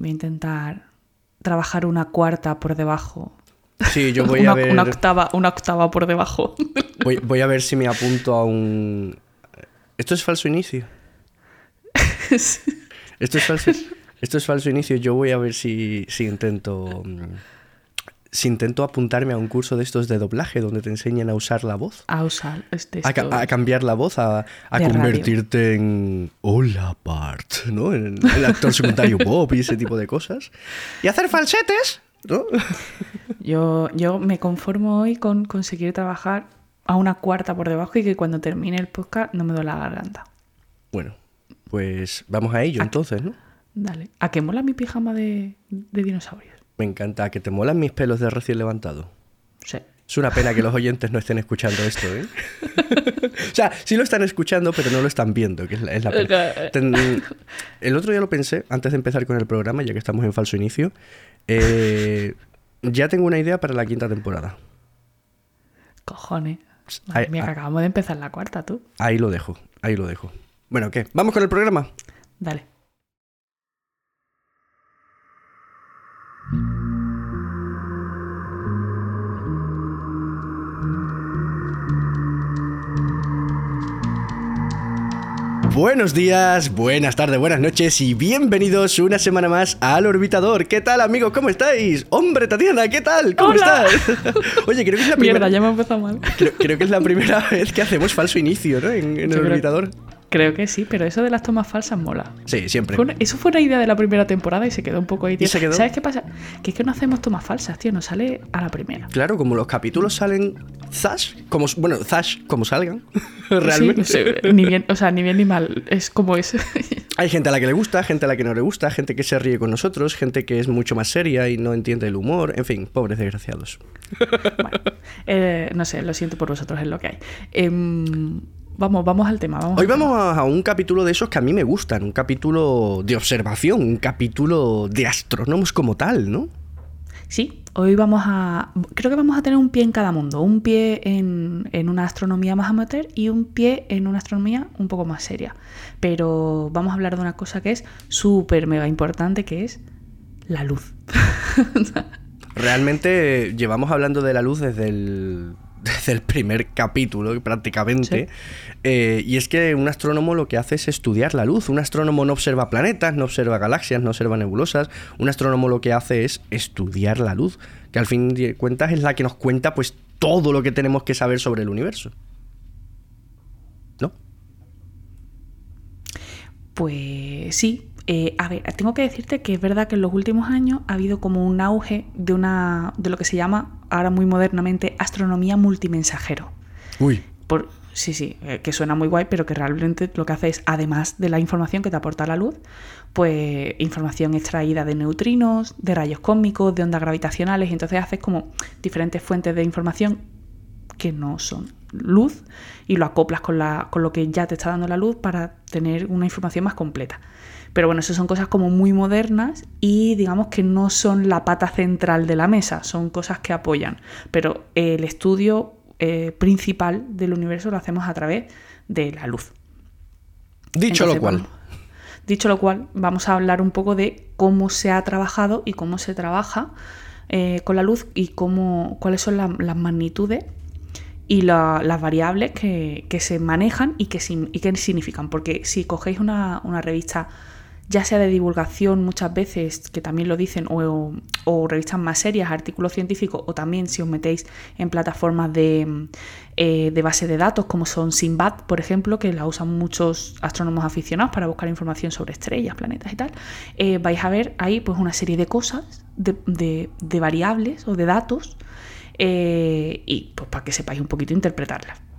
Voy a intentar trabajar una cuarta por debajo. Sí, yo voy una, a ver. una octava, una octava por debajo. Voy, voy a ver si me apunto a un. Esto es falso inicio. Esto es falso. Esto es falso inicio. Yo voy a ver si, si intento. Si intento apuntarme a un curso de estos de doblaje donde te enseñan a usar la voz. a usar este A, ca- a cambiar la voz, a, a De radio. convertirte en Hola Bart, ¿no? En el actor secundario Bob y ese tipo de cosas. Y hacer falsetes, ¿no? Yo, yo me conformo hoy con conseguir trabajar a una cuarta por debajo y que cuando termine el podcast no me duele la garganta. Bueno, pues vamos a ello entonces, ¿no? Dale. ¿A qué mola mi pijama de, de dinosaurios? Me encanta que te molan mis pelos de recién levantado. Sí. Es una pena que los oyentes no estén escuchando esto, ¿eh? o sea, sí lo están escuchando, pero no lo están viendo, que es la, es la pena. Ten- El otro día lo pensé, antes de empezar con el programa, ya que estamos en falso inicio. eh, ya tengo una idea para la quinta temporada. Cojones. Madre mía, que ah. acabamos de empezar la cuarta, tú. Ahí lo dejo, ahí lo dejo. Bueno, ¿qué? ¿Vamos con el programa? Dale. Buenos días, buenas tardes, buenas noches y bienvenidos una semana más al Orbitador. ¿Qué tal, amigos? ¿Cómo estáis? Hombre, Tatiana, ¿qué tal? ¿Cómo Hola. estás? Oye, creo que es la primera... Mierda, ya me mal. Creo, creo que es la primera vez que hacemos falso inicio, ¿no? En, en el creo- Orbitador. Creo que sí, pero eso de las tomas falsas mola. Sí, siempre. Fue una- eso fue una idea de la primera temporada y se quedó un poco ahí, tío. se quedó? ¿Sabes qué pasa? Que es que no hacemos tomas falsas, tío. Nos sale a la primera. Claro, como los capítulos salen zash, como, bueno, zash, como salgan, realmente. Sí, sí, ni bien, o sea, ni bien ni mal. Es como es. Hay gente a la que le gusta, gente a la que no le gusta, gente que se ríe con nosotros, gente que es mucho más seria y no entiende el humor, en fin, pobres desgraciados. Bueno, eh, no sé, lo siento por vosotros, es lo que hay. Em, vamos, vamos al tema. Vamos Hoy al tema. vamos a, a un capítulo de esos que a mí me gustan, un capítulo de observación, un capítulo de astrónomos como tal, ¿no? Sí, hoy vamos a. Creo que vamos a tener un pie en cada mundo. Un pie en, en una astronomía más amateur y un pie en una astronomía un poco más seria. Pero vamos a hablar de una cosa que es súper mega importante, que es la luz. Realmente llevamos hablando de la luz desde el, desde el primer capítulo, prácticamente. Eh, y es que un astrónomo lo que hace es estudiar la luz. Un astrónomo no observa planetas, no observa galaxias, no observa nebulosas. Un astrónomo lo que hace es estudiar la luz, que al fin de cuentas es la que nos cuenta pues todo lo que tenemos que saber sobre el universo. ¿No? Pues sí. Eh, a ver, tengo que decirte que es verdad que en los últimos años ha habido como un auge de una. de lo que se llama ahora muy modernamente astronomía multimensajero. Uy. Por, sí, sí, eh, que suena muy guay, pero que realmente lo que hace es, además de la información que te aporta la luz, pues información extraída de neutrinos, de rayos cósmicos, de ondas gravitacionales, y entonces haces como diferentes fuentes de información que no son luz y lo acoplas con, la, con lo que ya te está dando la luz para tener una información más completa. Pero bueno, eso son cosas como muy modernas y digamos que no son la pata central de la mesa, son cosas que apoyan. Pero el estudio eh, principal del universo lo hacemos a través de la luz. Dicho Entonces, lo cual. vamos- dicho lo cual, vamos a hablar un poco de cómo se ha trabajado y cómo se trabaja eh, con la luz y cómo, cuáles son la- las magnitudes y la- las variables que, que se manejan y que, sin- y que significan. Porque si cogéis una, una revista, ya sea de divulgación muchas veces, que también lo dicen, o, o revistas más serias, artículos científicos, o también si os metéis en plataformas de, eh, de base de datos, como son Sinbad, por ejemplo, que la usan muchos astrónomos aficionados para buscar información sobre estrellas, planetas y tal, eh, vais a ver ahí pues una serie de cosas, de, de- de variables o de datos, eh, y pues para que sepáis un poquito. Pero,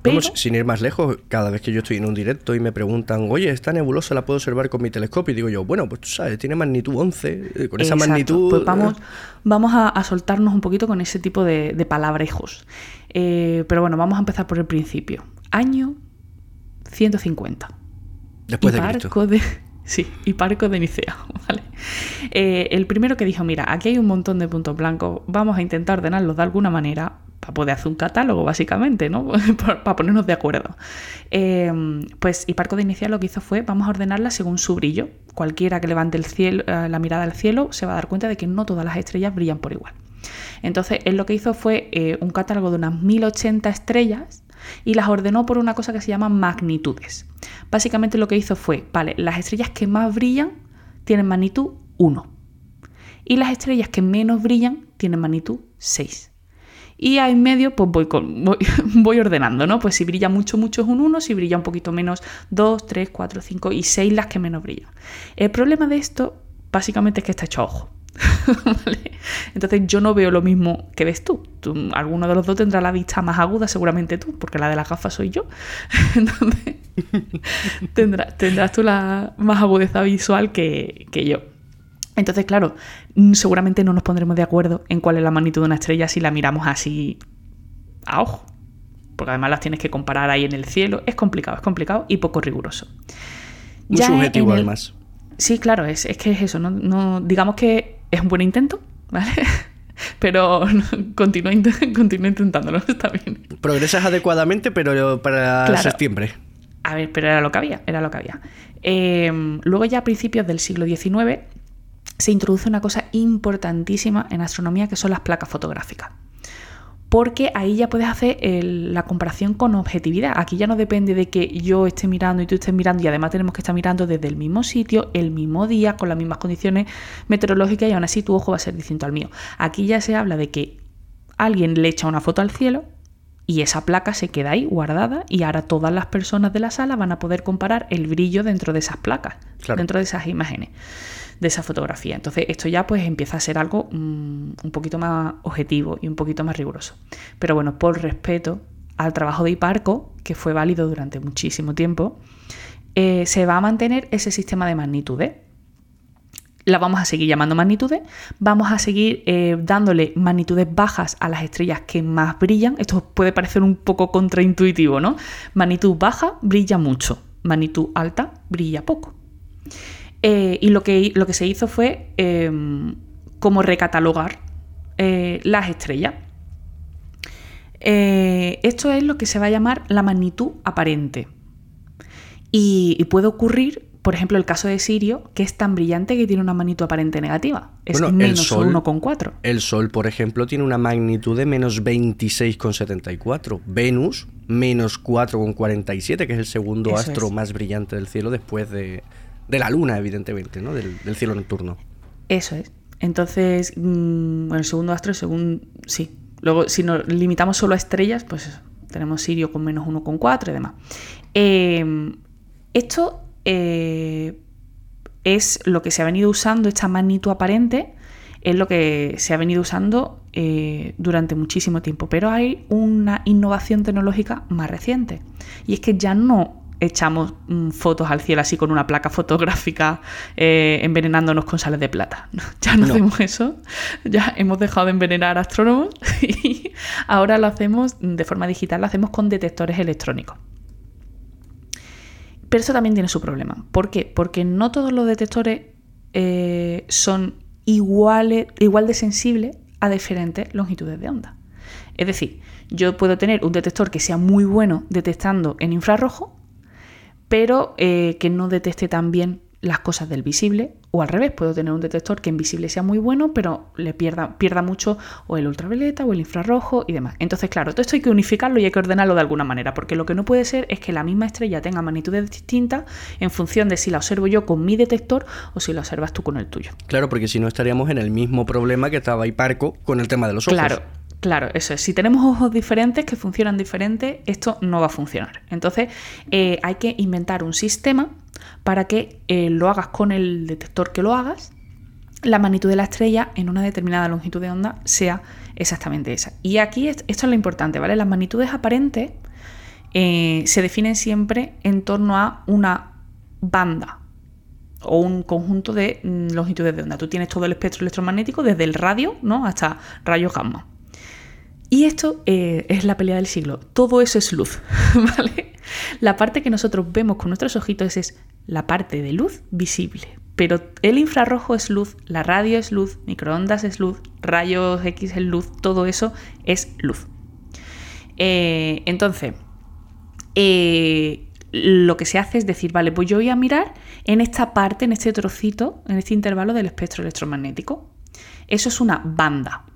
Vamos, sin ir más lejos, cada vez que yo estoy en un directo y me preguntan, oye, esta nebulosa la puedo observar con mi telescopio, y digo yo, bueno, pues tú sabes, tiene magnitud 11, eh, con esa Exacto, magnitud... Pues vamos, vamos a, a soltarnos un poquito con ese tipo de, de palabrejos. Eh, pero bueno, vamos a empezar por el principio. Año 150. Después de Cristo. barco de Sí, Hiparco de Nicea, ¿vale? Eh, el primero que dijo, mira, aquí hay un montón de puntos blancos, vamos a intentar ordenarlos de alguna manera para poder hacer un catálogo, básicamente, ¿no? para ponernos de acuerdo. Eh, pues Hiparco de Nicea lo que hizo fue, vamos a ordenarla según su brillo. Cualquiera que levante el cielo, eh, la mirada al cielo se va a dar cuenta de que no todas las estrellas brillan por igual. Entonces, él lo que hizo fue un catálogo de unas 1080 estrellas y las ordenó por una cosa que se llama magnitudes. Básicamente lo que hizo fue, vale, las estrellas que más brillan tienen magnitud 1 y las estrellas que menos brillan tienen magnitud 6. Y ahí en medio, pues voy, voy, ordenando, ¿no? Pues si brilla mucho, mucho es un 1, si brilla un poquito menos, 2, 3, 4, 5 y 6 las que menos brillan. El problema de esto, básicamente, es que está hecho a ojo. Entonces yo no veo lo mismo que ves tú. Alguno de los dos tendrá la vista más aguda, seguramente tú, porque la de las gafas soy yo. Entonces tendrás, tú la más agudeza visual que, yo. Entonces, claro, seguramente no nos pondremos de acuerdo en cuál es la magnitud de una estrella si la miramos así a ojo. Porque además las tienes que comparar ahí en el cielo. Es complicado, es complicado y poco riguroso. Muy subjetivo, además. Sí, claro, es, es que es eso. no, digamos que es un buen intento, ¿vale? Pero continúa, intentándolo, está bien. Progresas adecuadamente, pero para septiembre. A ver, pero era lo que había, era lo que había. Em, luego ya a principios del siglo XIX se introduce una cosa importantísima en astronomía que son las placas fotográficas porque ahí ya puedes hacer la comparación con objetividad. Aquí ya no depende de que yo esté mirando y tú estés mirando y además tenemos que estar mirando desde el mismo sitio, el mismo día, con las mismas condiciones meteorológicas y aún así tu ojo va a ser distinto al mío. Aquí ya se habla de que alguien le echa una foto al cielo y esa placa se queda ahí guardada y ahora todas las personas de la sala van a poder comparar el brillo dentro de esas placas, dentro de esas imágenes de esa fotografía. Entonces esto ya pues empieza a ser algo mm, un poquito más objetivo y un poquito más riguroso. Pero bueno, por respeto al trabajo de Hiparco, que fue válido durante muchísimo tiempo, eh, se va a mantener ese sistema de magnitudes. La vamos a seguir llamando magnitudes, vamos a seguir eh, dándole magnitudes bajas a las estrellas que más brillan. Esto puede parecer un poco contraintuitivo, ¿no? Magnitud baja brilla mucho, magnitud alta brilla poco. Eh, y lo que, lo que se hizo fue em, como recatalogar eh, las estrellas. Eh, esto es lo que se va a llamar la magnitud aparente. Y, puede ocurrir, por ejemplo, el caso de Sirio, que es tan brillante que tiene una magnitud aparente negativa. Es menos 1,4. El Sol, por ejemplo, tiene una magnitud de menos 26,74. Venus, menos 4,47, que es el segundo astro más brillante del cielo después de, de la luna, evidentemente, ¿no? Del, cielo nocturno. Eso es. Entonces, mm, bueno, el segundo astro, según. Sí. Luego, si nos limitamos solo a estrellas, pues tenemos Sirio con menos 1,4 y demás. Em, esto eh, es lo que se ha venido usando, esta magnitud aparente, es lo que se ha venido usando eh, durante muchísimo tiempo. Pero hay una innovación tecnológica más reciente. Y es que ya no echamos mm, fotos al cielo así con una placa fotográfica eh, envenenándonos con sales de plata. Ya no, hacemos eso, ya hemos dejado de envenenar astrónomos y ahora lo hacemos de forma digital, lo hacemos con detectores electrónicos. Pero eso también tiene su problema. ¿Por qué? Porque no todos los detectores eh, son iguales, igual de sensibles a diferentes longitudes de onda. Es decir, yo puedo tener un detector que sea muy bueno detectando en infrarrojo, pero eh, que no detecte tan bien las cosas del visible o al revés, puedo tener un detector que en visible sea muy bueno, pero le pierda, pierda mucho o el ultravioleta o el infrarrojo y demás. Entonces, claro, todo esto hay que unificarlo y hay que ordenarlo de alguna manera, porque lo que no puede ser es que la misma estrella tenga magnitudes distintas en función de si la observo yo con mi detector o si la observas tú con el tuyo. Claro, porque si no estaríamos en el mismo problema que estaba Parco con el tema de los ojos. Claro, Claro, eso es. Si tenemos ojos diferentes que funcionan diferentes, esto no va a funcionar. Entonces, eh, hay que inventar un sistema para que eh, lo hagas con el detector que lo hagas, la magnitud de la estrella en una determinada longitud de onda sea exactamente esa. Y aquí esto es lo importante, ¿vale? Las magnitudes aparentes eh, se definen siempre en torno a una banda o un conjunto de mm, longitudes de onda. Tú tienes todo el espectro electromagnético desde el radio ¿no? hasta rayos gamma. Y esto eh, es la pelea del siglo. Todo eso es luz, ¿vale? La parte que nosotros vemos con nuestros ojitos es la parte de luz visible. Pero el infrarrojo es luz, la radio es luz, microondas es luz, rayos X es luz, todo eso es luz. Eh, entonces, eh, lo que se hace es decir, vale, pues yo voy a mirar en esta parte, en este trocito, en este intervalo del espectro electromagnético. Eso es una banda.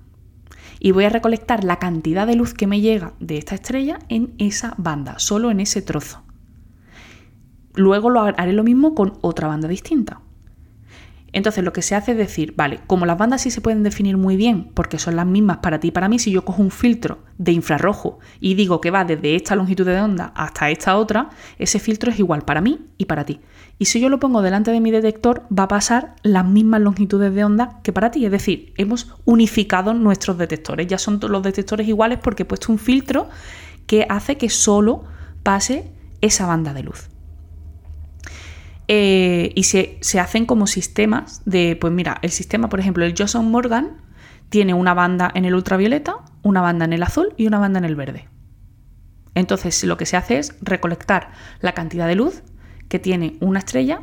Y voy a recolectar la cantidad de luz que me llega de esta estrella en esa banda, solo en ese trozo. Luego lo haré lo mismo con otra banda distinta. Entonces lo que se hace es decir, vale, como las bandas sí se pueden definir muy bien, porque son las mismas para ti y para mí, si yo cojo un filtro de infrarrojo y digo que va desde esta longitud de onda hasta esta otra, ese filtro es igual para mí y para ti. Y si yo lo pongo delante de mi detector, va a pasar las mismas longitudes de onda que para ti. Es decir, hemos unificado nuestros detectores. Ya son los detectores iguales porque he puesto un filtro que hace que solo pase esa banda de luz. Eh, y se, hacen como sistemas de, pues mira, el sistema, por ejemplo, el Johnson Morgan tiene una banda en el ultravioleta, una banda en el azul y una banda en el verde. Entonces lo que se hace es recolectar la cantidad de luz que tiene una estrella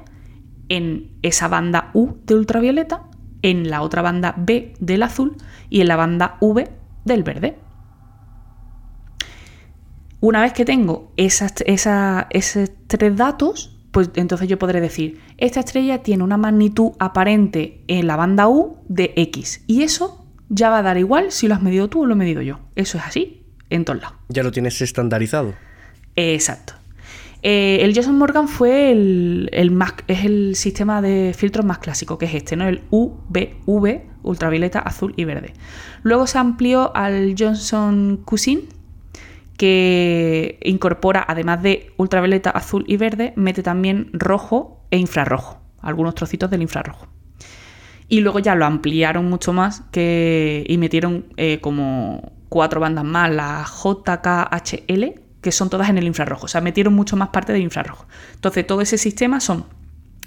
en esa banda U de ultravioleta, en la otra banda B del azul y en la banda V del verde. Una vez que tengo esas, esos tres datos, pues entonces yo podré decir, esta estrella tiene una magnitud aparente en la banda U de X. Y eso ya va a dar igual si lo has medido tú o lo he medido yo. Eso es así en todos lados. Ya lo tienes estandarizado. Exacto. Eh, el Jason Morgan fue el, es el sistema de filtros más clásico, que es este, ¿no? El UVV, ultravioleta, azul y verde. Luego se amplió al Johnson Cousin, que incorpora, además de ultravioleta, azul y verde, mete también rojo e infrarrojo, algunos trocitos del infrarrojo. Y luego ya lo ampliaron mucho más que, y metieron eh, como cuatro bandas más, la JKHL, que son todas en el infrarrojo. O sea, metieron mucho más parte del infrarrojo. Entonces, todo ese sistema son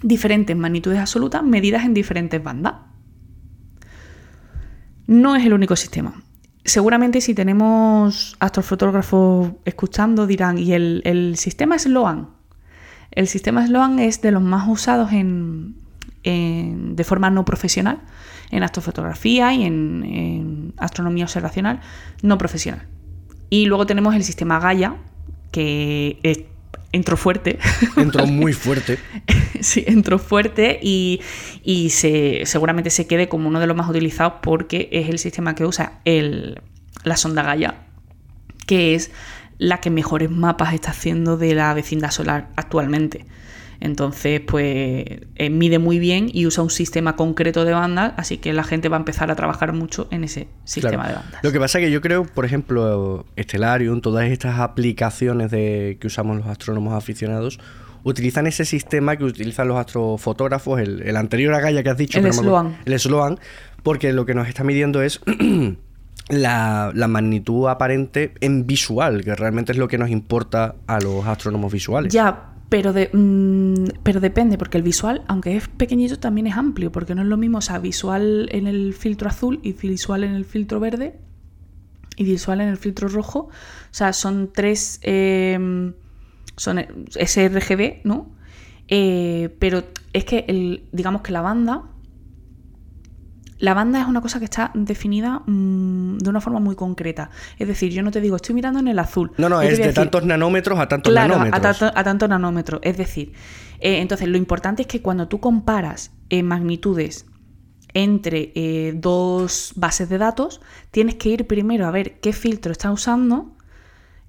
diferentes magnitudes absolutas medidas en diferentes bandas. No es el único sistema seguramente si tenemos astrofotógrafos escuchando dirán, ¿y el, sistema Sloan? El sistema Sloan es de los más usados en, de forma no profesional en astrofotografía y en, astronomía observacional no profesional. Y luego tenemos el sistema Gaia, que entró fuerte. Entró muy fuerte. sí, entró fuerte y, se, seguramente se quede como uno de los más utilizados porque es el sistema que usa el, la sonda Gaia, que es la que mejores mapas está haciendo de la vecindad solar actualmente. Entonces, pues eh, mide muy bien y usa un sistema concreto de bandas, así que la gente va a empezar a trabajar mucho en ese sistema de bandas. Lo que pasa es que yo creo, por ejemplo, Stellarium, todas estas aplicaciones de, que usamos los astrónomos aficionados, utilizan ese sistema que utilizan los astrofotógrafos, el, anterior a Gaia que has dicho. El Sloan. El Sloan, porque lo que nos está midiendo es la, magnitud aparente en visual, que realmente es lo que nos importa a los astrónomos visuales. Ya, pero, de, mm, pero depende, porque el visual, aunque es pequeñito, también es amplio, porque no es lo mismo, o sea, visual en el filtro azul y visual en el filtro verde y visual en el filtro rojo. O sea, son tres... Eh, son sRGB, ¿no? Eh, pero es que el, digamos que la banda, la banda es una cosa que está definida mm, de una forma muy concreta. Es decir, yo no te digo, estoy mirando en el azul. No, no, es de tantos nanómetros a tantos nanómetros. A, tantos nanómetros. Es decir, eh, entonces lo importante es que cuando tú comparas eh, magnitudes entre dos bases de datos, tienes que ir primero a ver qué filtro está usando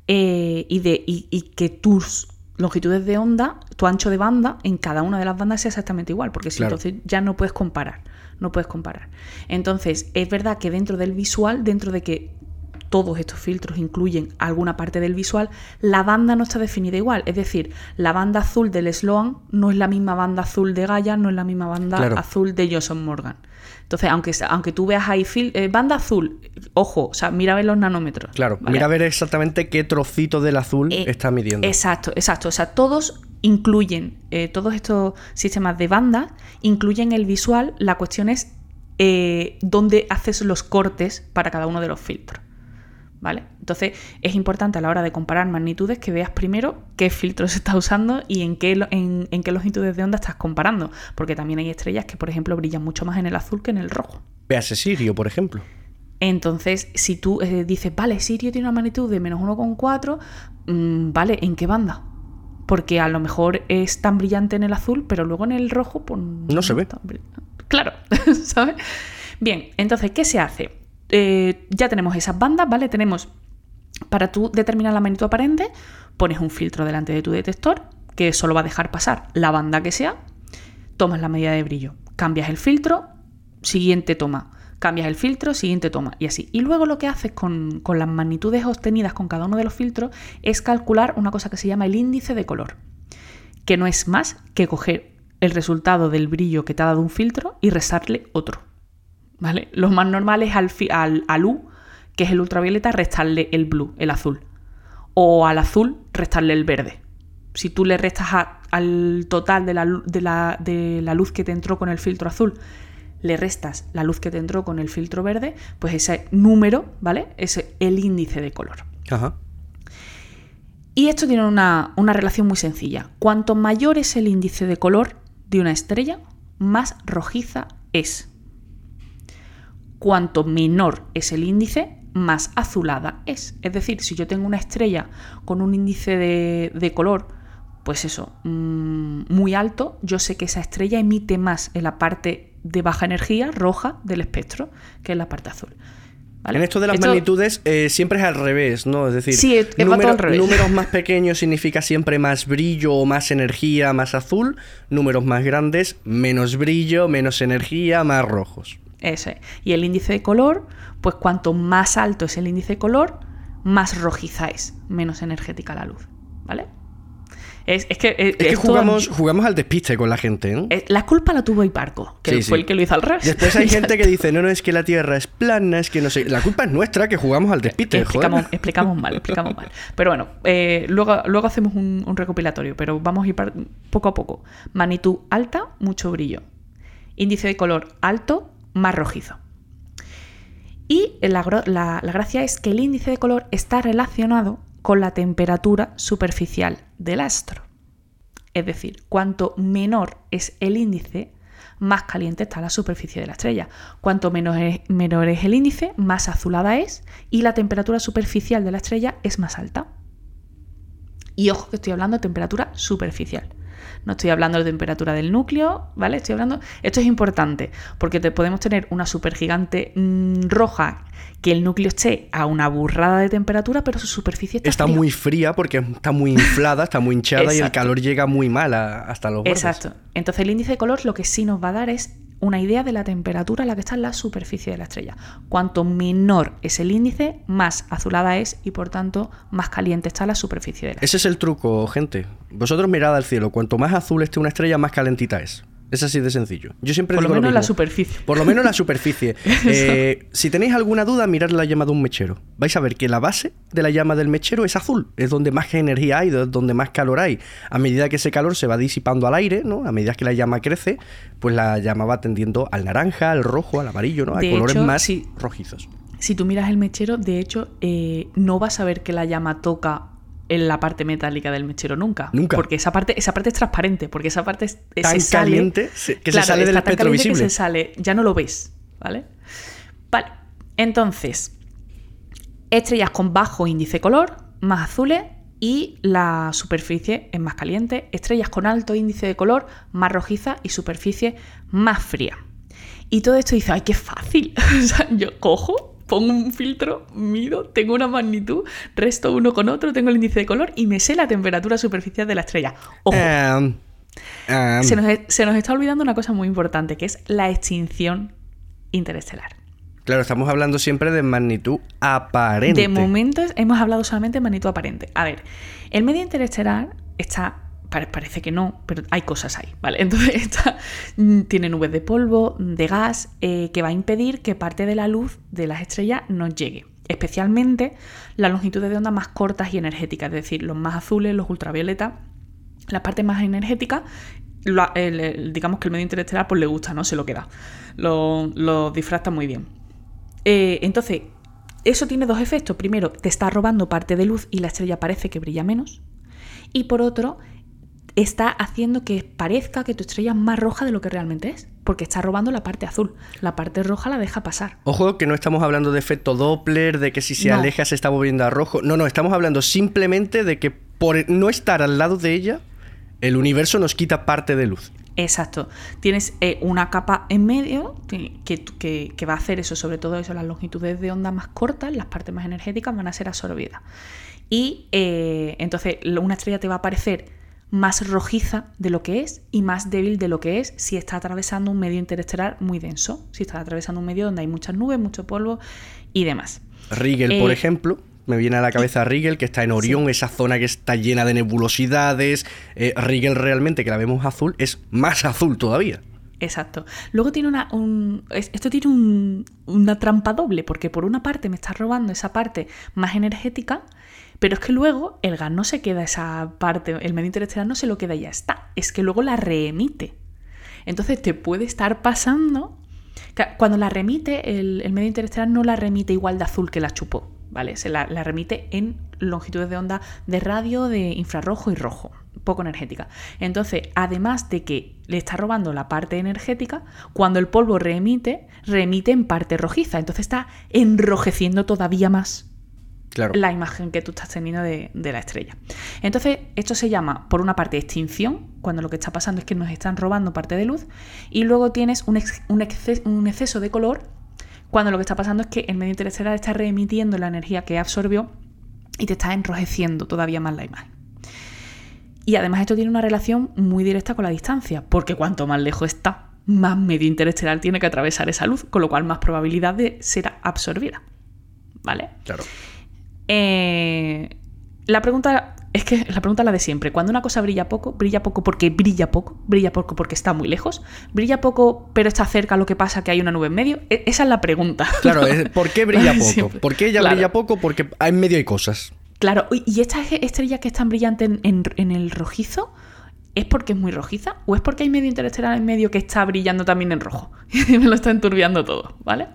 eh, y, de, y, que tus longitudes de onda, tu ancho de banda en cada una de las bandas sea exactamente igual, porque si entonces ya no puedes comparar, no puedes comparar. Entonces, es verdad que dentro del visual, dentro de que todos estos filtros incluyen alguna parte del visual, la banda no está definida igual. Es decir, la banda azul del Sloan no es la misma banda azul de Gaia, no es la misma banda azul de Johnson Morgan. Entonces, aunque, aunque tú veas ahí eh, banda azul, ojo, o sea, mira a ver los nanómetros. Claro, mira a ver exactamente qué trocito del azul eh, está midiendo. Exacto, exacto. O sea, todos incluyen, eh, todos estos sistemas de banda incluyen el visual. La cuestión es dónde haces los cortes para cada uno de los filtros. ¿Vale? Entonces es importante a la hora de comparar magnitudes que veas primero qué filtro se está usando y en qué, en, qué longitudes de onda estás comparando, porque también hay estrellas que, por ejemplo, brillan mucho más en el azul que en el rojo. Véase Sirio, por ejemplo. Entonces, si tú eh, dices, vale, Sirio tiene una magnitud de menos 1,4, mm, vale, ¿en qué banda? Porque a lo mejor es tan brillante en el azul, pero luego en el rojo, pues no, se ve. Claro, ¿sabes? Bien, entonces, ¿qué se hace? Eh, ya tenemos esas bandas, ¿vale? Tenemos, para tú determinar la magnitud aparente, pones un filtro delante de tu detector que solo va a dejar pasar la banda que sea, tomas la medida de brillo, cambias el filtro, siguiente toma, cambias el filtro, siguiente toma y así. Y luego lo que haces con, las magnitudes obtenidas con cada uno de los filtros es calcular una cosa que se llama el índice de color, que no es más que coger el resultado del brillo que te ha dado un filtro y restarle otro. ¿Vale? Lo más normal es al, al, U, que es el ultravioleta, restarle el blue, el azul. O al azul, restarle el verde. Si tú le restas al total de la, de, la, de la luz que te entró con el filtro azul, le restas la luz que te entró con el filtro verde, pues ese número, ¿vale? Es el índice de color. Ajá. Y esto tiene una, una, relación muy sencilla. Cuanto mayor es el índice de color de una estrella, más rojiza es. Cuanto menor es el índice, más azulada es. Es decir, si yo tengo una estrella con un índice de, color, pues eso, mm, muy alto, yo sé que esa estrella emite más en la parte de baja energía, roja, del espectro, que en la parte azul. En esto de las magnitudes eh, siempre es al revés, ¿no? Es decir, sí, números más pequeños significa siempre más brillo o más energía, más azul. Números más grandes, menos brillo, menos energía, más rojos. Ese. Y el índice de color, pues cuanto más alto es el índice de color, más rojiza es, menos energética la luz. ¿Vale? Es, que, eh, es, que jugamos, jugamos al despiste con la gente, ¿no? Eh, la culpa la tuvo Hiparco, que fue el que lo hizo al revés. Después hay gente que dice, no, no, es que la Tierra es plana, es que no sé. La culpa es nuestra que jugamos al despiste. Explicamos, explicamos mal, explicamos mal. Pero bueno, eh, luego, luego hacemos un, un, recopilatorio, pero vamos a ir poco a poco. Magnitud alta, mucho brillo. Índice de color alto, más rojizo. Y la, gracia es que el índice de color está relacionado con la temperatura superficial del astro. Es decir, cuanto menor es el índice, más caliente está la superficie de la estrella. Cuanto menor es, menor es el índice, más azulada es y la temperatura superficial de la estrella es más alta. Y ojo que estoy hablando de temperatura superficial. No estoy hablando de temperatura del núcleo, ¿vale? Estoy hablando. Esto es importante, porque te podemos tener una supergigante mm, roja que el núcleo esté a una burrada de temperatura, pero su superficie está, está muy fría porque está muy inflada, está muy hinchada y el calor llega muy mal hasta los bordes. Exacto. Entonces el índice de color lo que sí nos va a dar es una idea de la temperatura a la que está en la superficie de la estrella. Cuanto menor es el índice, más azulada es y por tanto más caliente está la superficie de la estrella. Ese es el truco, gente. Vosotros mirad al cielo, cuanto más azul esté una estrella, más calentita es. Es así de sencillo. Yo siempre Por lo menos la superficie. Por lo menos la superficie. Eh, si tenéis alguna duda, mirad la llama de un mechero. Vais a ver que la base de la llama del mechero es azul. Es donde más energía hay, donde más calor hay. A medida que ese calor se va disipando al aire, ¿no? A medida que la llama crece, pues la llama va tendiendo al naranja, al rojo, al amarillo, ¿no? A colores más rojizos. Si tú miras el mechero, de hecho, eh, no vas a ver que la llama toca en la parte metálica del mechero nunca. Nunca. Porque esa parte, esa parte es transparente, porque esa parte es, tan caliente que se sale del espectro visible. Que se sale, ya no lo ves, ¿vale? Vale. Entonces, estrellas con bajo índice color, más azules y la superficie es más caliente. Estrellas con alto índice de color, más rojiza y superficie más fría. Y todo esto dice, ay, qué fácil. o sea, yo cojo pongo un filtro, mido, tengo una magnitud, resto uno con otro, tengo el índice de color y me sé la temperatura superficial de la estrella. Ojo. Em, em. Se, nos, se nos está olvidando una cosa muy importante, que es la extinción interestelar. Claro, estamos hablando siempre de magnitud aparente. De momento hemos hablado solamente de magnitud aparente. A ver, el medio interestelar está parece que no, pero hay cosas ahí, ¿vale? Entonces esta mm, tiene nubes de polvo, de gas, eh, que va a impedir que parte de la luz de las estrellas nos llegue. Especialmente las longitudes de onda más cortas y energéticas, es decir, los más azules, los ultravioletas, la parte más energética, digamos que el medio interestelar pues le gusta, ¿no? Se lo queda, lo, lo difracta muy bien. Eh, entonces, eso tiene dos efectos. Primero, te está robando parte de luz y la estrella parece que brilla menos. Y por otro, está haciendo que parezca que tu estrella es más roja de lo que realmente es, porque está robando la parte azul. La parte roja la deja pasar. Ojo que no estamos hablando de efecto Doppler, de que si se No. aleja se está volviendo a rojo. No, no, estamos hablando simplemente de que por no estar al lado de ella, el universo nos quita parte de luz. Exacto. Tienes eh, una capa en medio que, que- va a hacer eso, sobre todo eso, las longitudes de onda más cortas, las partes más energéticas van a ser absorbidas. Y eh, entonces una estrella te va a parecer más rojiza de lo que es y más débil de lo que es si está atravesando un medio interestelar muy denso, si está atravesando un medio donde hay muchas nubes, mucho polvo y demás. Rigel, por Eh, ejemplo, me viene a la cabeza Rigel, que está en Orión, esa zona que está llena de nebulosidades. Eh, Rigel realmente, que la vemos azul, es más azul todavía. Exacto. Luego tiene una. un- es- esto tiene un- una trampa doble, porque por una parte me está robando esa parte más energética, pero es que luego el gas no se queda esa parte, el medio interestelar no se lo queda y ya está. Es que luego la reemite. Entonces te puede estar pasando. Cuando la remite, el, medio interestelar no la remite igual de azul que la chupó, ¿vale? Se la, la remite en longitudes de onda de radio, de infrarrojo y rojo, poco energética. Entonces, además de que le está robando la parte energética, cuando el polvo reemite, reemite en parte rojiza. Entonces está enrojeciendo todavía más Claro. la imagen que tú estás teniendo de, de la estrella. Entonces, esto se llama, por una parte, extinción, cuando lo que está pasando es que nos están robando parte de luz, y luego tienes un, ex- un exce- un exceso de color, cuando lo que está pasando es que el medio interestelar está reemitiendo la energía que absorbió y te está enrojeciendo todavía más la imagen. Y además esto tiene una relación muy directa con la distancia, porque cuanto más lejos está, más medio interestelar tiene que atravesar esa luz, con lo cual más probabilidad de ser absorbida. ¿Vale? Claro. Eh, la pregunta es que la pregunta es la de siempre. Cuando una cosa brilla poco, brilla poco porque brilla poco, brilla poco porque está muy lejos, brilla poco pero está cerca, lo que pasa que hay una nube en medio. E- esa es la pregunta. Claro, es- ¿por qué brilla poco? Siempre. ¿Por qué ella Claro. brilla poco? Porque en medio hay cosas. Claro, y estas e- estrellas que están brillantes en, en- en el rojizo, ¿es porque es muy rojiza? ¿O es porque hay medio interestelar en medio que está brillando también en rojo? Y me lo está enturbiando todo, ¿vale?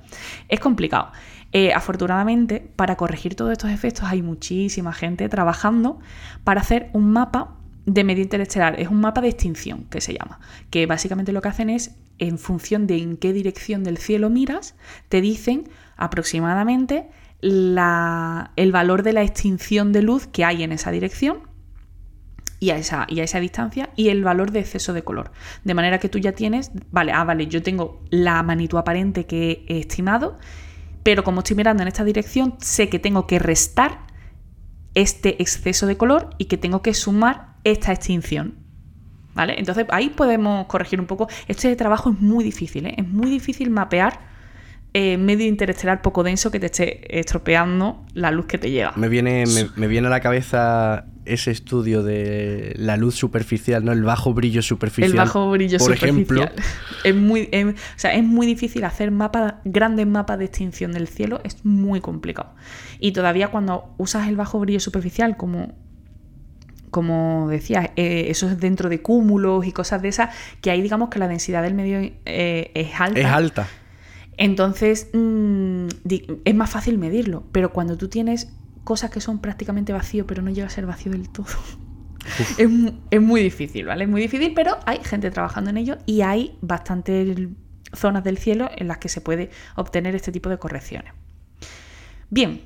Es complicado. Eh, afortunadamente, para corregir todos estos efectos hay muchísima gente trabajando para hacer un mapa de medio interestelar. Es un mapa de extinción que se llama. Que básicamente lo que hacen es, en función de en qué dirección del cielo miras, te dicen aproximadamente la- el valor de la extinción de luz que hay en esa dirección y a, esa, y a esa distancia y el valor de exceso de color. De manera que tú ya tienes, vale, ah, vale, yo tengo la magnitud aparente que he estimado, pero como estoy mirando en esta dirección, sé que tengo que restar este exceso de color y que tengo que sumar esta extinción. ¿Vale? Entonces ahí podemos corregir un poco. Este trabajo es muy difícil, ¿eh? es muy difícil mapear eh, medio interestelar poco denso que te esté estropeando la luz que te llega. Me viene, me, me viene a la cabeza ese estudio de la luz superficial, ¿no? El bajo brillo superficial. El bajo brillo por superficial. ejemplo. Es muy, em- o sea, es muy difícil hacer mapas, grandes mapas de extinción del cielo, es muy complicado. Y todavía cuando usas el bajo brillo superficial como, como decía, eh, eso es dentro de cúmulos y cosas de esas, que ahí digamos que la densidad del medio eh, es alta. Es alta. Entonces mm, es más fácil medirlo, pero cuando tú tienes cosas que son prácticamente vacío, pero no llega a ser vacío del todo, es, mu- es muy difícil, ¿vale? Es muy difícil, pero hay gente trabajando en ello y hay bastantes zonas del cielo en las que se puede obtener este tipo de correcciones. Bien,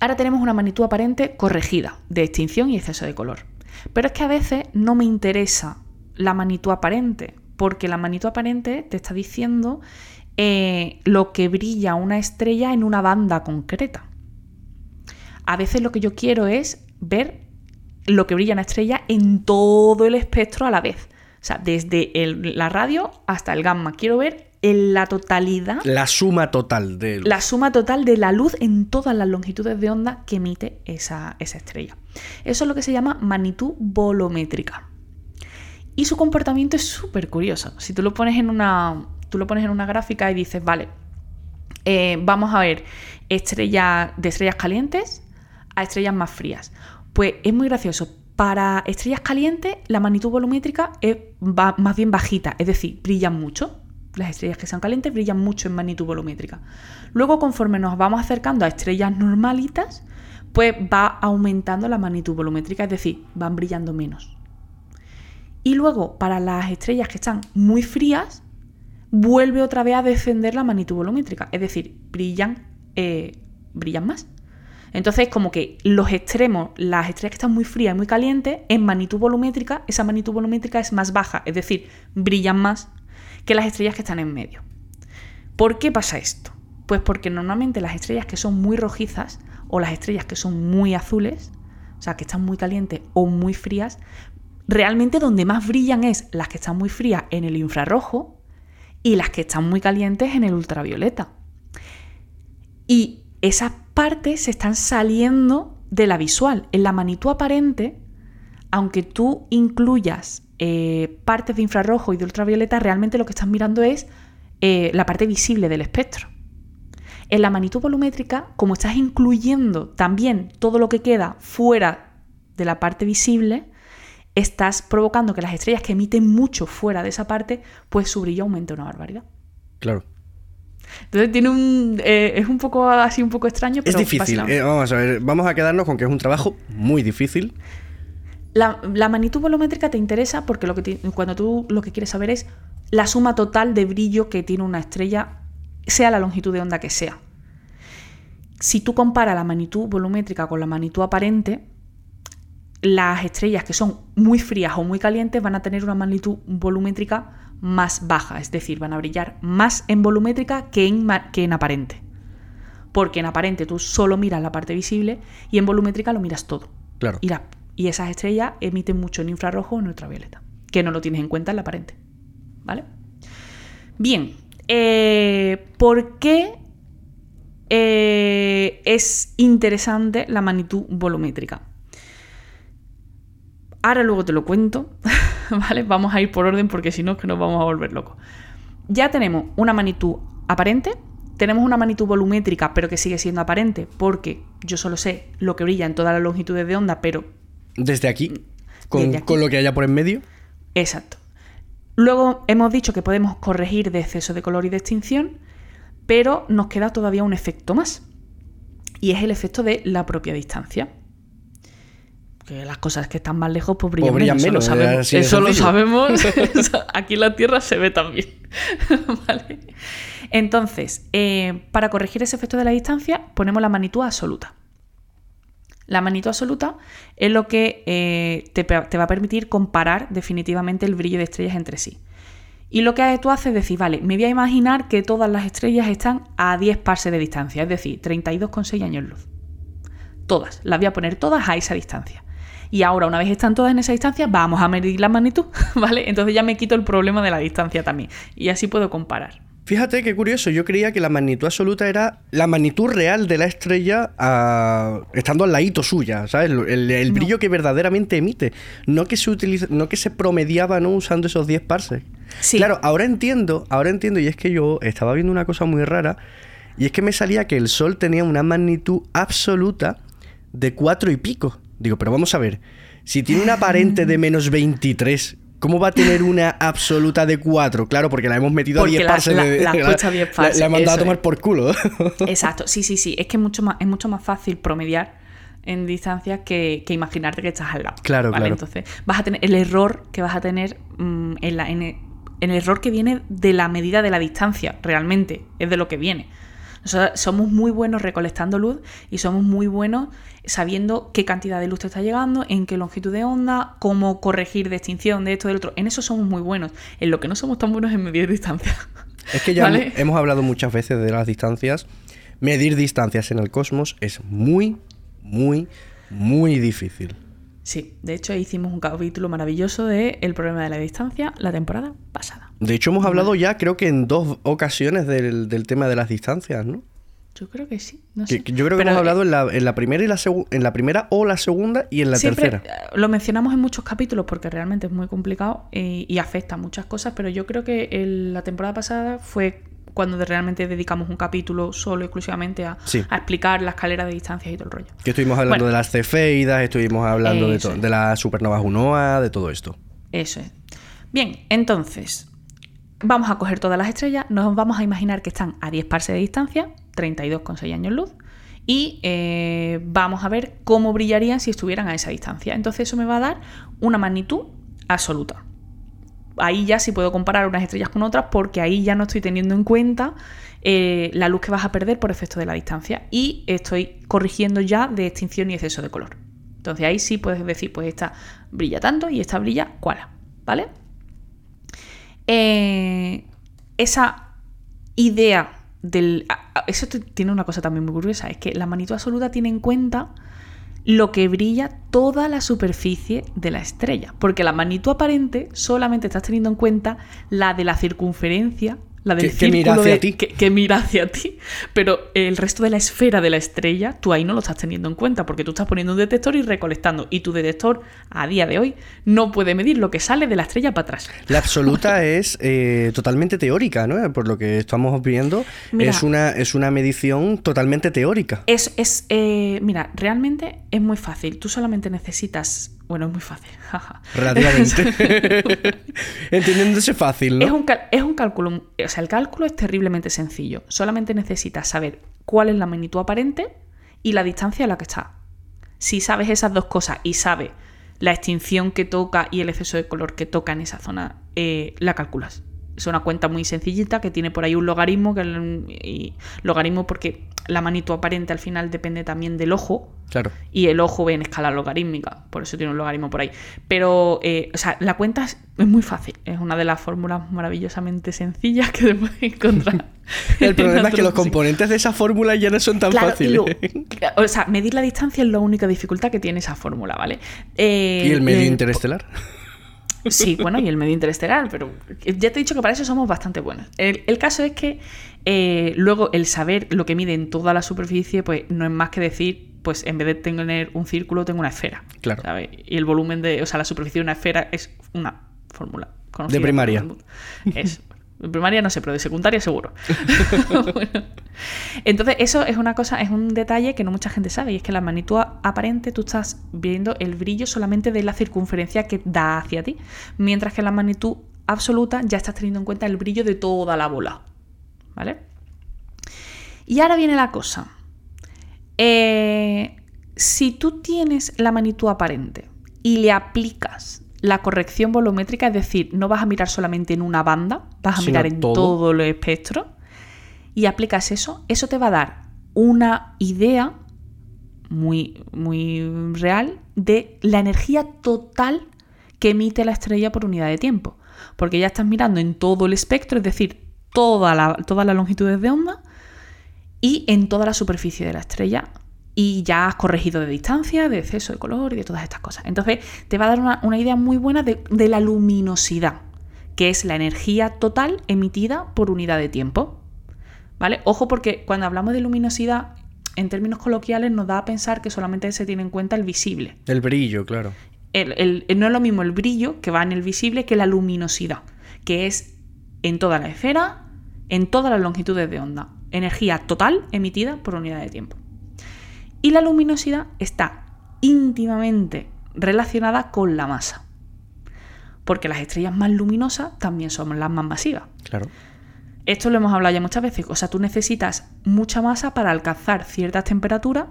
ahora tenemos una magnitud aparente corregida de extinción y exceso de color. Pero es que a veces no me interesa la magnitud aparente, porque la magnitud aparente te está diciendo eh, lo que brilla una estrella en una banda concreta. A veces lo que yo quiero es ver lo que brilla una estrella en todo el espectro a la vez. O sea, desde el- la radio hasta el gamma. Quiero ver en la totalidad La suma total de luz. la suma total de la luz en todas las longitudes de onda que emite esa, esa estrella. Eso es lo que se llama magnitud volumétrica. Y su comportamiento es súper curioso. Si tú lo pones en una. Tú lo pones en una gráfica y dices, vale, eh, vamos a ver estrellas de estrellas calientes a estrellas más frías. Pues es muy gracioso. Para estrellas calientes, la magnitud volumétrica es más bien bajita, es decir, brillan mucho. Las estrellas que son calientes brillan mucho en magnitud volumétrica. Luego, conforme nos vamos acercando a estrellas normalitas, pues va aumentando la magnitud volumétrica, es decir, van brillando menos. Y luego, para las estrellas que están muy frías, vuelve otra vez a descender la magnitud volumétrica, es decir, brillan, eh, brillan más. Entonces, como que los extremos, las estrellas que están muy frías y muy calientes, en magnitud volumétrica, esa magnitud volumétrica es más baja, es decir, brillan más que las estrellas que están en medio. ¿Por qué pasa esto? Pues porque normalmente las estrellas que son muy rojizas o las estrellas que son muy azules, o sea, que están muy calientes o muy frías, realmente donde más brillan es las que están muy frías en el infrarrojo y las que están muy calientes en el ultravioleta. Y esas partes se están saliendo de la visual. En la magnitud aparente, aunque tú incluyas eh, partes de infrarrojo y de ultravioleta, realmente lo que estás mirando es eh, la parte visible del espectro. En la magnitud volumétrica, como estás incluyendo también todo lo que queda fuera de la parte visible, estás provocando que las estrellas que emiten mucho fuera de esa parte, pues su brillo aumente una barbaridad. Claro. Entonces tiene un. Eh, es un poco así, un poco extraño. Pero es difícil. Eh, vamos a ver, vamos a quedarnos con que es un trabajo muy difícil. La, magnitud volumétrica te interesa porque lo que cuando tú lo que quieres saber es la suma total de brillo que tiene una estrella, sea la longitud de onda que sea. Si tú comparas la magnitud volumétrica con la magnitud aparente, las estrellas que son muy frías o muy calientes van a tener una magnitud volumétrica más baja, es decir, van a brillar más en volumétrica que en, que en aparente. Porque en aparente tú solo miras la parte visible y en volumétrica lo miras todo. Claro. Y, y esas estrellas emiten mucho en infrarrojo o en ultravioleta, que no lo tienes en cuenta en la aparente. ¿Vale? Bien, eh, ¿por qué eh, es interesante la magnitud volumétrica? Ahora luego te lo cuento, ¿vale? Vamos a ir por orden porque si no es que nos vamos a volver locos. Ya tenemos una magnitud aparente, tenemos una magnitud volumétrica, pero que sigue siendo aparente, porque yo solo sé lo que brilla en todas las longitudes de onda, pero... Desde aquí, con, con lo que haya por en medio. Exacto. Luego hemos dicho que podemos corregir de exceso de color y de extinción, pero nos queda todavía un efecto más. Y es el efecto de la propia distancia que las cosas que están más lejos pues brillan, pues menos. Eso lo sabemos. Aquí en la Tierra se ve también. ¿Vale? Entonces, eh, para corregir ese efecto de la distancia, ponemos la magnitud absoluta. La magnitud absoluta es lo que eh, te, te, va a permitir comparar definitivamente el brillo de estrellas entre sí. Y lo que tú haces es decir, vale, me voy a imaginar que todas las estrellas están a 10 parses de distancia, es decir, 32,6 años luz. Todas, las voy a poner todas a esa distancia. Y ahora, una vez están todas en esa distancia, vamos a medir la magnitud, ¿vale? Entonces ya me quito el problema de la distancia también. Y así puedo comparar. Fíjate qué curioso, yo creía que la magnitud absoluta era la magnitud real de la estrella ah, estando al ladito suya, ¿sabes? El, brillo que verdaderamente emite, no que se utiliza, no que se promediaba ¿no? usando esos 10 parses. Sí. Claro, ahora entiendo, ahora entiendo, y es que yo estaba viendo una cosa muy rara, y es que me salía que el Sol tenía una magnitud absoluta de cuatro y pico. Digo, pero vamos a ver, si tiene una aparente de menos 23, ¿Cómo va a tener una absoluta de 4? Claro, porque la hemos metido a 10 parses. La, la, a 10 parses. La, mandado a tomar por culo. Exacto, sí, sí, sí. Es que es mucho más, es mucho más fácil promediar en distancias que, imaginarte que estás al lado. Claro, claro. Entonces, vas a tener el error que vas a tener mm, en, la, en el error que viene de la medida de la distancia, realmente, es de lo que viene somos muy buenos recolectando luz y somos muy buenos sabiendo qué cantidad de luz te está llegando, en qué longitud de onda, cómo corregir de extinción de esto, del otro. En eso somos muy buenos. En lo que no somos tan buenos es en medir distancias. Es que ya hemos hablado muchas veces de las distancias. Medir distancias en el cosmos es muy, muy, muy difícil. Sí, de hecho hicimos un capítulo maravilloso de El problema de la distancia la temporada pasada. De hecho hemos hablado ya creo que en dos ocasiones del, tema de las distancias, ¿no? Yo creo que sí. No sé. yo creo que hemos hablado en la, primera y la en la primera o la segunda y en la tercera. Eh, lo mencionamos en muchos capítulos porque realmente es muy complicado y, y afecta a muchas cosas, pero yo creo que la temporada pasada fue cuando realmente dedicamos un capítulo solo exclusivamente a, explicar la escalera de distancias y todo el rollo. Que estuvimos hablando de las cefeidas, estuvimos hablando de, de las supernovas 1A, de todo esto. Eso es. Bien, entonces, vamos a coger todas las estrellas, nos vamos a imaginar que están a 10 parses de distancia, 32,6 años luz, y eh, vamos a ver cómo brillarían si estuvieran a esa distancia. Entonces eso me va a dar una magnitud absoluta. Ahí ya sí puedo comparar unas estrellas con otras porque ahí ya no estoy teniendo en cuenta eh, la luz que vas a perder por efecto de la distancia y estoy corrigiendo ya de extinción y exceso de color. Entonces ahí sí puedes decir, pues esta brilla tanto y esta brilla cuál, ¿vale? Eh, esa idea del... Eso tiene una cosa también muy curiosa, es que la magnitud absoluta tiene en cuenta lo que brilla toda la superficie de la estrella, porque la magnitud aparente solamente estás teniendo en cuenta la de la circunferencia la del que, mira hacia ti. Que, mira hacia ti. Pero el resto de la esfera de la estrella, tú ahí no lo estás teniendo en cuenta, porque tú estás poniendo un detector y recolectando. Y tu detector, a día de hoy, no puede medir lo que sale de la estrella para atrás. La absoluta es eh, totalmente teórica, ¿no? Por lo que estamos viendo, es, una, es una medición totalmente teórica. Es, es eh, mira, realmente es muy fácil. Tú solamente necesitas bueno, es muy fácil. Relativamente. Entendiéndose fácil, ¿no? Es un, es un cálculo. O sea, el cálculo es terriblemente sencillo. Solamente necesitas saber cuál es la magnitud aparente y la distancia a la que está. Si sabes esas dos cosas y sabes la extinción que toca y el exceso de color que toca en esa zona, eh, la calculas es una cuenta muy sencillita que tiene por ahí un logaritmo, que y logaritmo porque la magnitud aparente al final depende también del ojo. Claro. Y el ojo ve en escala logarítmica, por eso tiene un logaritmo por ahí. Pero, eh, o sea, la cuenta es, muy fácil. Es una de las fórmulas maravillosamente sencillas que debemos encontrar. el problema es que los componentes de esa fórmula ya no son tan fáciles. o sea, medir la distancia es la única dificultad que tiene esa fórmula, ¿vale? ¿Y el medio eh, interestelar? Sí, bueno, y el medio interestelar, pero ya te he dicho que para eso somos bastante buenos. El, caso es que eh, luego el saber lo que mide en toda la superficie, pues no es más que decir, pues en vez de tener un círculo, tengo una esfera. Claro. Y el volumen de, o sea, la superficie de una esfera es una fórmula. De primaria. Es en primaria no sé, pero de secundaria seguro. Entonces, eso es una cosa, es un detalle que no mucha gente sabe, y es que la magnitud aparente tú estás viendo el brillo solamente de la circunferencia que da hacia ti, mientras que la magnitud absoluta ya estás teniendo en cuenta el brillo de toda la bola. ¿Vale? Y ahora viene la cosa. Eh, si tú tienes la magnitud aparente y le aplicas la corrección volumétrica, es decir, no vas a mirar solamente en una banda, vas a mirar en todo. el espectro y aplicas eso, eso te va a dar una idea muy, muy real de la energía total que emite la estrella por unidad de tiempo. Porque ya estás mirando en todo el espectro, es decir, toda la, todas las longitudes de onda y en toda la superficie de la estrella y ya has corregido de distancia, de exceso de color y de todas estas cosas. Entonces te va a dar una, idea muy buena de, la luminosidad, que es la energía total emitida por unidad de tiempo. ¿Vale? Ojo porque cuando hablamos de luminosidad, en términos coloquiales nos da a pensar que solamente se tiene en cuenta el visible. El brillo, claro. no es lo mismo el brillo que va en el visible que la luminosidad, que es en toda la esfera, en todas las longitudes de onda. Energía total emitida por unidad de tiempo. Y la luminosidad está íntimamente relacionada con la masa. Porque las estrellas más luminosas también son las más masivas. Claro. Esto lo hemos hablado ya muchas veces. O sea, tú necesitas mucha masa para alcanzar ciertas temperaturas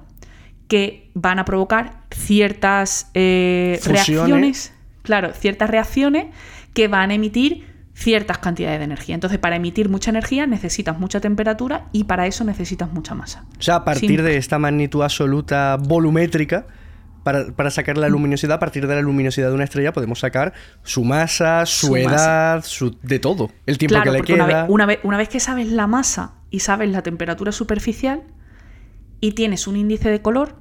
que van a provocar ciertas eh, reacciones. Claro, ciertas reacciones que van a emitir ciertas cantidades de energía. Entonces, para emitir mucha energía necesitas mucha temperatura y para eso necesitas mucha masa. O sea, a partir de esta magnitud absoluta volumétrica, para, sacar la luminosidad, a partir de la luminosidad de una estrella podemos sacar su masa, su, edad, Su, de todo, el tiempo que le queda. Una vez, una vez que sabes la masa y sabes la temperatura superficial y tienes un índice de color,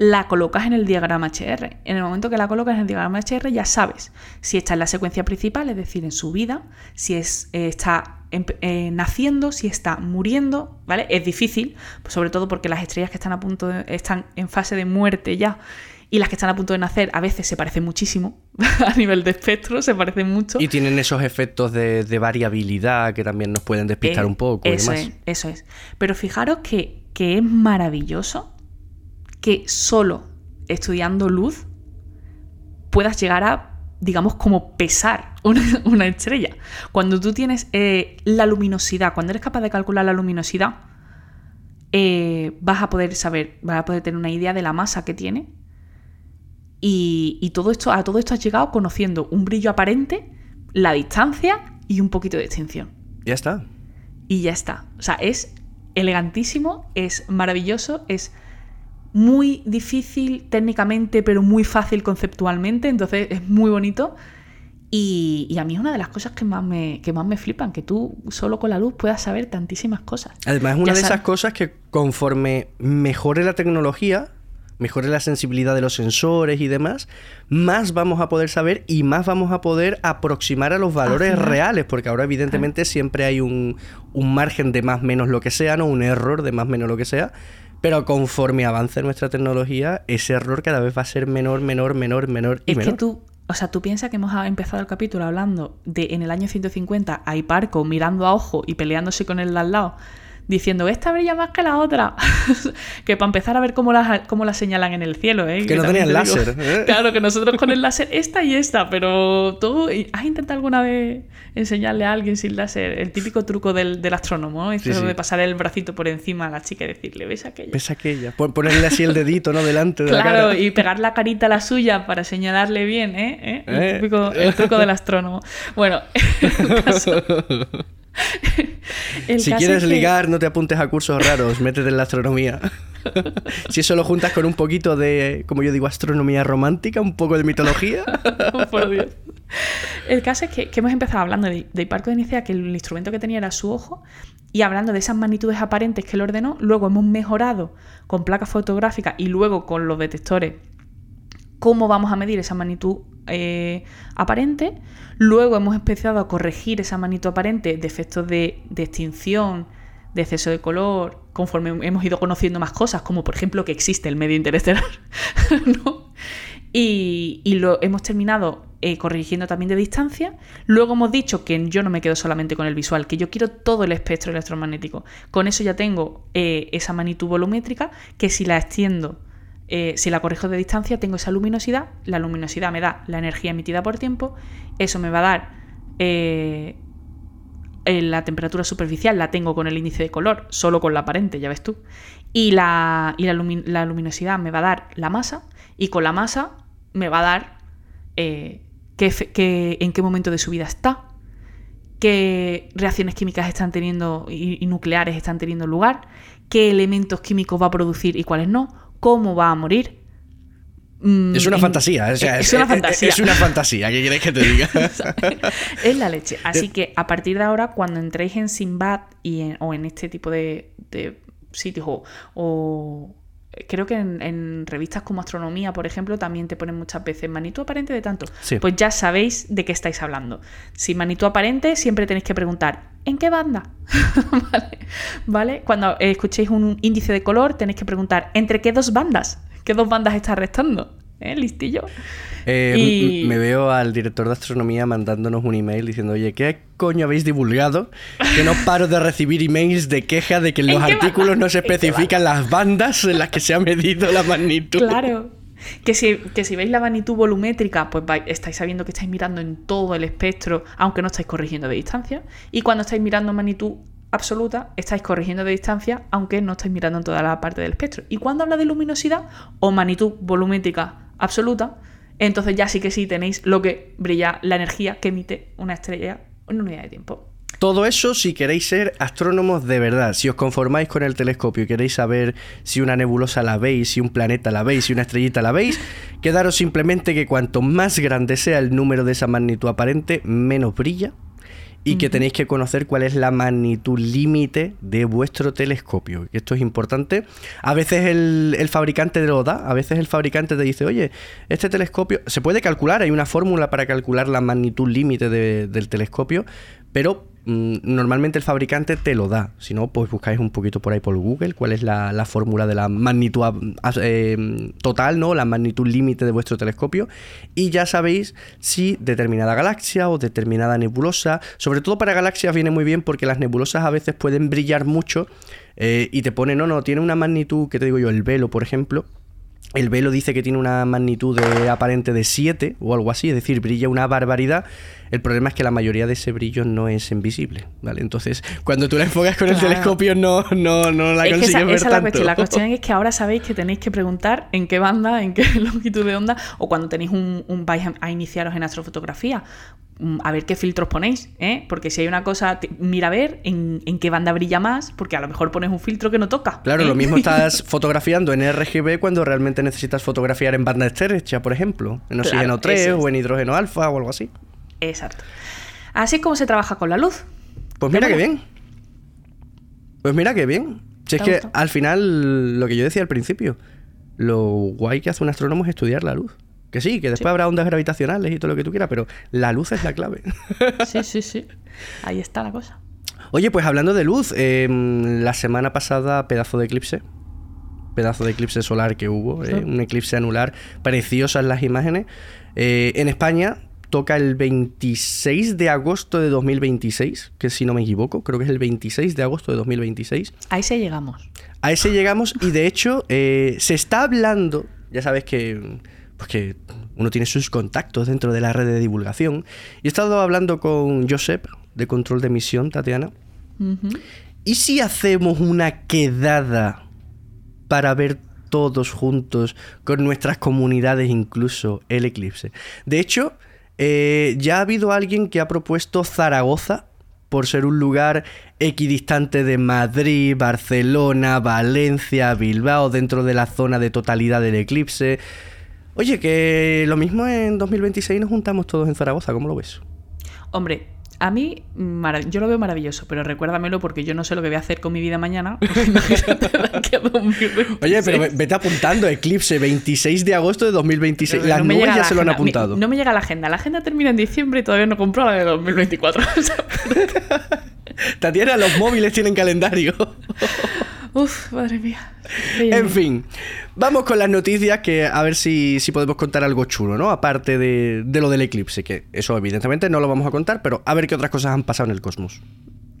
la colocas en el diagrama HR. En el momento que la colocas en el diagrama HR ya sabes si está en la secuencia principal, es decir, en su vida, si es, eh, está eh, naciendo, si está muriendo, ¿vale? Es difícil, pues sobre todo porque las estrellas que están a punto de, están en fase de muerte ya y las que están a punto de nacer a veces se parecen muchísimo a nivel de espectro, se parecen mucho. Y tienen esos efectos de, variabilidad que también nos pueden despistar eh, un poco. Eso es, eso es. Pero fijaros que, que es maravilloso que solo estudiando luz puedas llegar a digamos, como pesar una, estrella. Cuando tú tienes eh, la luminosidad, cuando eres capaz de calcular la luminosidad, eh, vas a poder saber, vas a poder tener una idea de la masa que tiene. Y, todo esto, a todo esto has llegado conociendo un brillo aparente, la distancia y un poquito de extinción. Ya está. Y ya está. O sea, es elegantísimo, es maravilloso, es muy difícil técnicamente, pero muy fácil conceptualmente, entonces es muy bonito. Y, a mí es una de las cosas que más, me, que más me flipan, que tú solo con la luz puedas saber tantísimas cosas. Además, es una de esas cosas que conforme mejore la tecnología, mejore la sensibilidad de los sensores y demás, más vamos a poder saber y más vamos a poder aproximar a los valores reales, porque ahora evidentemente siempre hay un, un margen de más menos lo que sea, no un error de más menos lo que sea, pero conforme avance nuestra tecnología, ese error cada vez va a ser menor, menor, menor, menor y es menor. Que tú, o sea, tú piensas que hemos empezado el capítulo hablando de en el año 150 a Hiparco mirando a ojo y peleándose con el de al lado diciendo, esta brilla más que la otra. que para empezar a ver cómo la, cómo la señalan en el cielo, ¿eh? Que, no tenían láser. ¿eh? Claro, que nosotros con el láser, esta y esta, pero tú has intentado alguna vez enseñarle a alguien sin láser el típico truco del, astrónomo, eso de pasar el bracito por encima a la chica y decirle, ¿ves aquella? ¿Ves aquella? Ponerle así el dedito, ¿no? Delante de claro, la cara. y pegar la carita a la suya para señalarle bien, ¿eh? ¿Eh? El, ¿Eh? Típico, el truco del astrónomo. Bueno, caso... si quieres ligar, no te apuntes a cursos raros, métete en la astronomía. si eso lo juntas con un poquito de, como yo digo, astronomía romántica, un poco de mitología. Por Dios. El caso es que, hemos empezado hablando de, de Hiparco de Nicea, que el instrumento que tenía era su ojo, y hablando de esas magnitudes aparentes que él ordenó, luego hemos mejorado con placas fotográficas y luego con los detectores cómo vamos a medir esa magnitud eh, aparente. Luego hemos empezado a corregir esa magnitud aparente de efectos de, extinción, de exceso de color, conforme hemos ido conociendo más cosas, como por ejemplo que existe el medio interestelar. Y, lo hemos terminado eh, corrigiendo también de distancia. Luego hemos dicho que yo no me quedo solamente con el visual, que yo quiero todo el espectro electromagnético. Con eso ya tengo eh, esa magnitud volumétrica, que si la extiendo eh, si la corrijo de distancia, tengo esa luminosidad, la luminosidad me da la energía emitida por tiempo, eso me va a dar eh, la temperatura superficial, la tengo con el índice de color, solo con la aparente, ya ves tú, y la, la, luminosidad me va a dar la masa, y con la masa me va a dar eh, en qué momento de su vida está, qué reacciones químicas están teniendo y nucleares están teniendo lugar, qué elementos químicos va a producir y cuáles no, cómo va a morir. Mm, es una fantasía, es, una fantasía. Es una fantasía, ¿qué quieres que te diga? es la leche. Así que a partir de ahora, cuando entréis en Sinbad y o en este tipo de, sitios o, creo que en, revistas como Astronomía, por ejemplo, también te ponen muchas veces magnitud aparente de tanto. Pues ya sabéis de qué estáis hablando. Si magnitud aparente, siempre tenéis que preguntar, ¿en qué banda? ¿Vale? Cuando escuchéis un índice de color, tenéis que preguntar, ¿entre qué dos bandas? ¿Qué dos bandas está restando? ¿Eh? Listillo. Eh, me veo al director de astronomía mandándonos un email diciendo, oye, ¿qué coño habéis divulgado? Que no paro de recibir emails de queja de que en los artículos no se especifican las bandas en las que se ha medido la magnitud. Claro. Que si, que si veis la magnitud volumétrica, pues estáis sabiendo que estáis mirando en todo el espectro, aunque no estáis corrigiendo de distancia. Y cuando estáis mirando magnitud absoluta, estáis corrigiendo de distancia, aunque no estáis mirando en toda la parte del espectro. Y cuando habla de luminosidad o magnitud volumétrica absoluta, entonces ya sí que sí tenéis lo que brilla, la energía que emite una estrella en unidad de tiempo. Todo eso si queréis ser astrónomos de verdad. Si os conformáis con el telescopio y queréis saber si una nebulosa la veis, si un planeta la veis, si una estrellita la veis, quedaros simplemente que cuanto más grande sea el número de esa magnitud aparente, menos brilla y que tenéis que conocer cuál es la magnitud límite de vuestro telescopio. Esto es importante. A veces el, el, fabricante lo da, a veces el fabricante te dice, oye, este telescopio se puede calcular, hay una fórmula para calcular la magnitud límite del telescopio, pero normalmente el fabricante te lo da. Si no, pues buscáis un poquito por ahí por Google cuál es la, fórmula de la magnitud eh, total, ¿no? La magnitud límite de vuestro telescopio. Y ya sabéis si determinada galaxia o determinada nebulosa, sobre todo para galaxias viene muy bien porque las nebulosas a veces pueden brillar mucho eh, y te pone, no, no, tiene una magnitud, que te digo yo, el velo, por ejemplo El velo dice que tiene una magnitud aparente de 7 o algo así, es decir, brilla una barbaridad. El problema es que la mayoría de ese brillo no es invisible, ¿vale? Entonces, cuando tú la enfocas con el telescopio no, no, no la consigues esa, ver esa tanto. Es la, cuestión. la cuestión es que ahora sabéis que tenéis que preguntar en qué banda, en qué longitud de onda, o cuando tenéis un, un vais a iniciaros en astrofotografía, mm, a ver qué filtros ponéis, ¿eh? Porque si hay una cosa, mira a ver en, en, qué banda brilla más, porque a lo mejor pones un filtro que no toca. Claro, ¿eh? lo mismo estás fotografiando en RGB cuando realmente necesitas fotografiar en banda estrecha, por ejemplo, en oxígeno Claro, 3 eso es. o en hidrógeno alfa o algo así. Exacto. Así es como se trabaja con la luz. Pues ¿Te mira qué bien. Pues mira qué bien. Si es ¿Te que gusta? al final, lo que yo decía al principio, lo guay que hace un astrónomo es estudiar la luz. Que sí, que después Sí. habrá ondas gravitacionales y todo lo que tú quieras, pero la luz es la clave. Sí, sí, sí. Ahí está la cosa. Oye, pues hablando de luz, eh, la semana pasada, pedazo de eclipse. Pedazo de eclipse solar que hubo, eh, un eclipse anular, preciosas las imágenes. Eh, en España toca el 26 de agosto de 2026, que si no me equivoco, creo que es el 26 de agosto de 2026. Ahí se llegamos. A ese llegamos y de hecho eh, se está hablando, ya sabes que, pues que uno tiene sus contactos dentro de la red de divulgación, y he estado hablando con Josep de Control de Emisión, Tatiana. ¿y si hacemos una quedada para ver todos juntos, con nuestras comunidades incluso, el eclipse? De hecho, eh, ya ha habido alguien que ha propuesto Zaragoza por ser un lugar equidistante de Madrid, Barcelona, Valencia, Bilbao, dentro de la zona de totalidad del eclipse. Oye, que lo mismo en 2026 nos juntamos todos en Zaragoza, ¿cómo lo ves? Hombre, a mí yo lo veo maravilloso, pero recuérdamelo porque yo no sé lo que voy a hacer con mi vida mañana. porque imagínate de aquí a 2026. Oye, pero ve- vete apuntando, eclipse 26 de agosto de 2026. Las No nubes ya la se lo han. Mi- apuntado. no me llega la agenda. La agenda termina en diciembre y todavía no compro la de 2024. O sea, Tatiana, los móviles tienen calendario. Uf, madre mía. en fin, vamos con las noticias que a ver si, si podemos contar algo chulo, ¿no? Aparte de, de lo del eclipse, que eso evidentemente no lo vamos a contar, pero a ver qué otras cosas han pasado en el cosmos.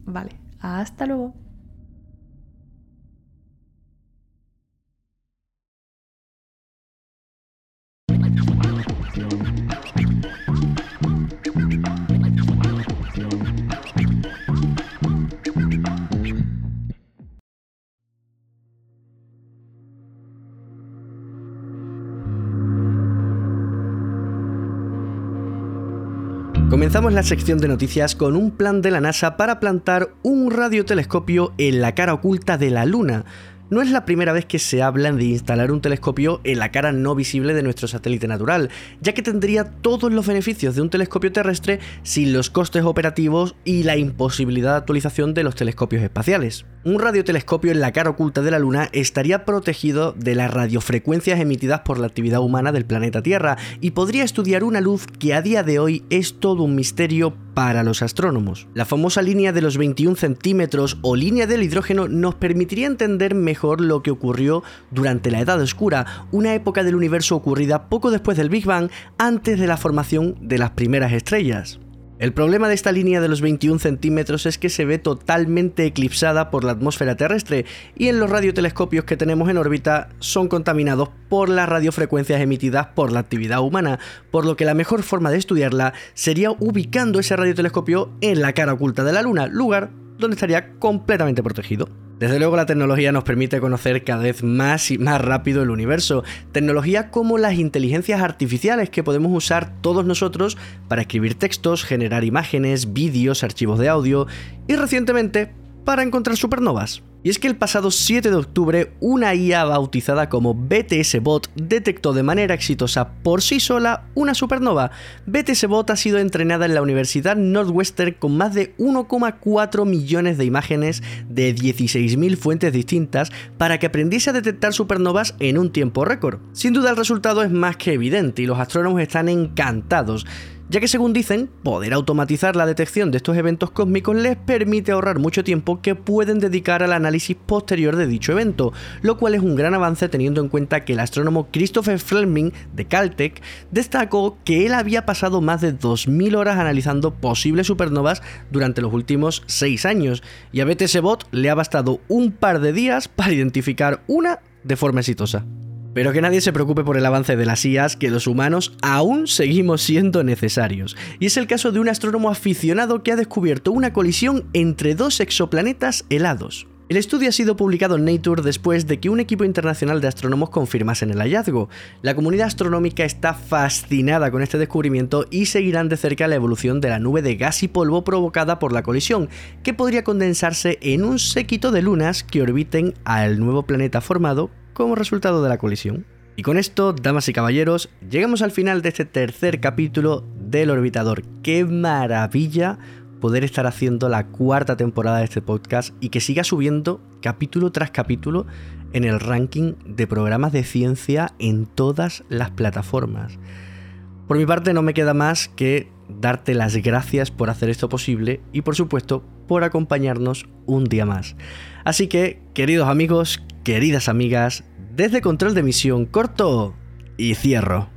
Vale, hasta luego. Comenzamos la sección de noticias con un plan de la NASA para plantar un radiotelescopio en la cara oculta de la Luna. No es la primera vez que se habla de instalar un telescopio en la cara no visible de nuestro satélite natural, ya que tendría todos los beneficios de un telescopio terrestre sin los costes operativos y la imposibilidad de actualización de los telescopios espaciales. Un radiotelescopio en la cara oculta de la Luna estaría protegido de las radiofrecuencias emitidas por la actividad humana del planeta Tierra y podría estudiar una luz que a día de hoy es todo un misterio para los astrónomos. La famosa línea de los 21 centímetros o línea del hidrógeno nos permitiría entender lo que ocurrió durante la Edad Oscura, una época del universo ocurrida poco después del Big Bang, antes de la formación de las primeras estrellas. El problema de esta línea de los 21 centímetros es que se ve totalmente eclipsada por la atmósfera terrestre y en los radiotelescopios que tenemos en órbita son contaminados por las radiofrecuencias emitidas por la actividad humana, por lo que la mejor forma de estudiarla sería ubicando ese radiotelescopio en la cara oculta de la Luna, lugar donde estaría completamente protegido. Desde luego la tecnología nos permite conocer cada vez más y más rápido el universo, tecnología como las inteligencias artificiales que podemos usar todos nosotros para escribir textos, generar imágenes, vídeos, archivos de audio y recientemente para encontrar supernovas. Y es que el pasado 7 de octubre una IA bautizada como BTS Bot detectó de manera exitosa por sí sola una supernova. BTS Bot ha sido entrenada en la Universidad Northwestern con más de 1,4 millones de imágenes de 16.000 fuentes distintas para que aprendiese a detectar supernovas en un tiempo récord. Sin duda el resultado es más que evidente y los astrónomos están encantados ya que según dicen, poder automatizar la detección de estos eventos cósmicos les permite ahorrar mucho tiempo que pueden dedicar al análisis posterior de dicho evento, lo cual es un gran avance teniendo en cuenta que el astrónomo Christopher Fleming de Caltech destacó que él había pasado más de 2.000 horas analizando posibles supernovas durante los últimos 6 años, y a BTS Bot le ha bastado un par de días para identificar una de forma exitosa. Pero que nadie se preocupe por el avance de las IAS, que los humanos aún seguimos siendo necesarios. Y es el caso de un astrónomo aficionado que ha descubierto una colisión entre dos exoplanetas helados. El estudio ha sido publicado en Nature después de que un equipo internacional de astrónomos confirmasen el hallazgo. La comunidad astronómica está fascinada con este descubrimiento y seguirán de cerca la evolución de la nube de gas y polvo provocada por la colisión, que podría condensarse en un séquito de lunas que orbiten al nuevo planeta formado como resultado de la colisión. Y con esto, damas y caballeros, llegamos al final de este tercer capítulo del Orbitador. ¡Qué maravilla! poder estar haciendo la cuarta temporada de este podcast y que siga subiendo capítulo tras capítulo en el ranking de programas de ciencia en todas las plataformas. Por mi parte no me queda más que darte las gracias por hacer esto posible y por supuesto por acompañarnos un día más. Así que, queridos amigos, queridas amigas, desde control de misión corto y cierro.